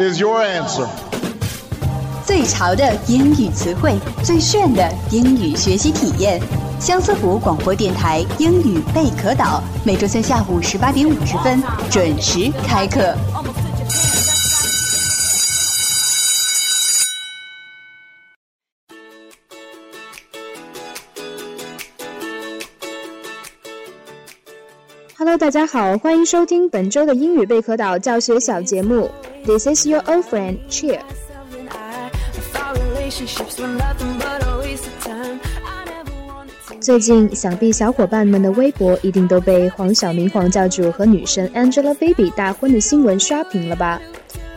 is your answer. 最潮的英语词汇，最炫的英语学习体验。相思湖广播电台英语贝壳岛，每周三下午十八点五十分准时开课。Hello，大家好，欢迎收听本周的英语贝壳岛教学小节目。This is your old friend Cheer。最近，想必小伙伴们的微博一定都被黄晓明黄教主和女神 Angelababy 大婚的新闻刷屏了吧？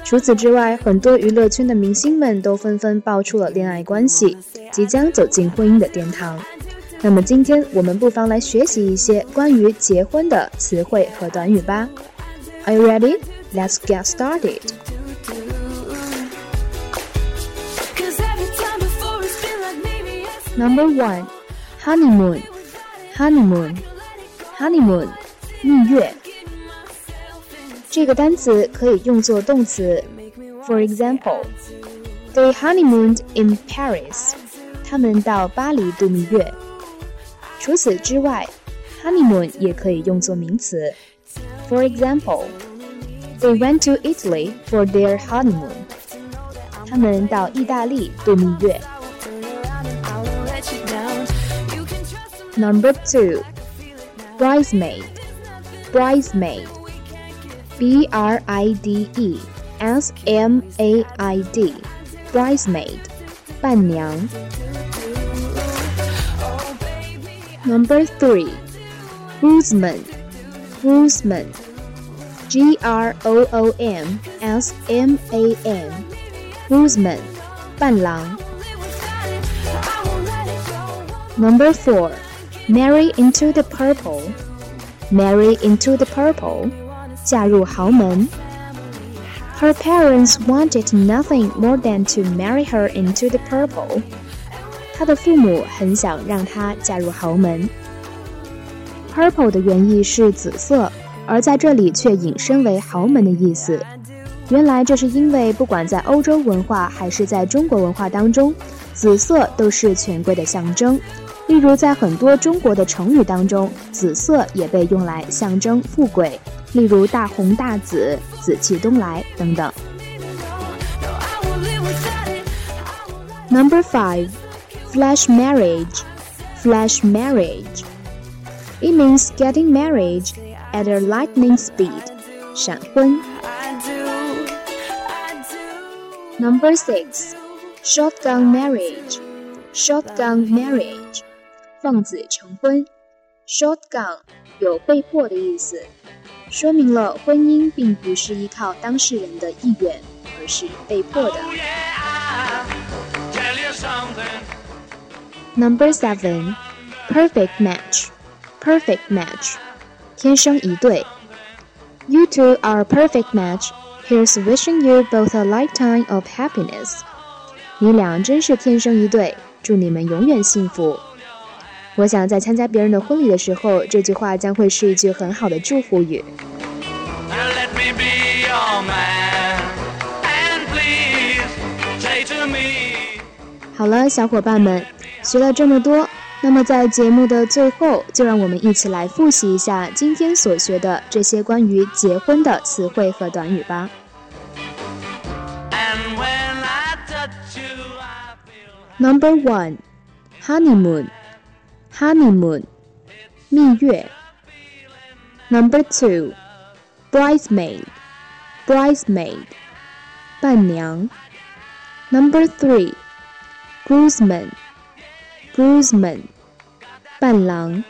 除此之外，很多娱乐圈的明星们都纷纷爆出了恋爱关系，即将走进婚姻的殿堂。那么今天我们不妨来学习一些关于结婚的词汇和短语吧。Are you ready? Let's get started. Number one, honeymoon, honeymoon, honeymoon，蜜月。这个单词可以用作动词。For example, they honeymooned in Paris. 他们到巴黎度蜜月。 除此之外，honeymoon 也可以用作名词。For example, they went to Italy for their honeymoon. 他们到意大利度蜜月。Number two, bridesmaid, bridesmaid, b r i d e s m a i d, bridesmaid, 伴娘。 Number three, groomsman, groomsman, G R O O M S M A N, groomsman, 伴郎。Number four, marry into the purple, marry into the purple, 嫁入豪门。Her parents wanted nothing more than to marry her into the purple. 她的父母很想让她嫁入豪门。Purple 的原意是紫色，而在这里却引申为豪门的意思。原来这是因为不管在欧洲文化还是在中国文化当中，紫色都是权贵的象征。例如，在很多中国的成语当中，紫色也被用来象征富贵，例如大红大紫、紫气东来等等。Number five. Flash marriage. Flash marriage. It means getting married at a lightning speed. 闪婚。Number six. Shotgun marriage. Shotgun marriage. 放子成婚。Shotgun 有被迫的意思，说明了婚姻并不是依靠当事人的意愿，而是被迫的。 Number seven, perfect match. Perfect match. 天生一对。You two are a perfect match. Here's wishing you both a lifetime of happiness. 你俩真是天生一对，祝你们永远幸福。我想在参加别人的婚礼的时候，这句话将会是一句很好的祝福语。 Let me be your man, and please say to me. 好了，小伙伴们， 学了这么多，那么在节目的最后，就让我们一起来复习一下今天所学的这些关于结婚的词汇和短语吧。 And when I touch you, I feel Number one, honeymoon, honeymoon, 蜜月。Number two, bridesmaid, bridesmaid, 伴娘。Number three, groomsman, groomsman, 伴郎。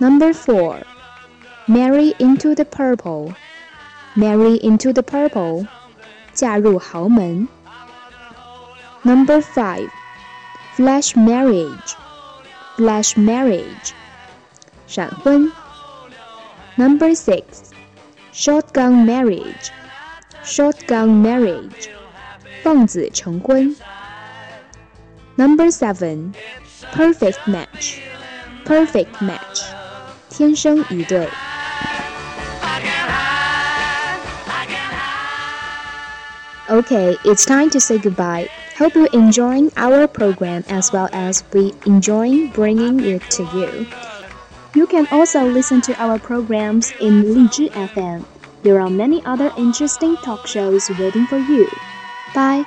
Number four, marry into the purple, marry into the purple, 嫁入豪门。Number five, flash marriage, flash marriage, 闪婚。Number six, shotgun marriage, shotgun marriage, 奉子成婚。 Number seven, perfect match, perfect match，天生一对。Okay, it's time to say goodbye. Hope you're enjoying our program as well as we enjoying bringing it to you. You can also listen to our programs in Lizhi FM. There are many other interesting talk shows waiting for you. Bye.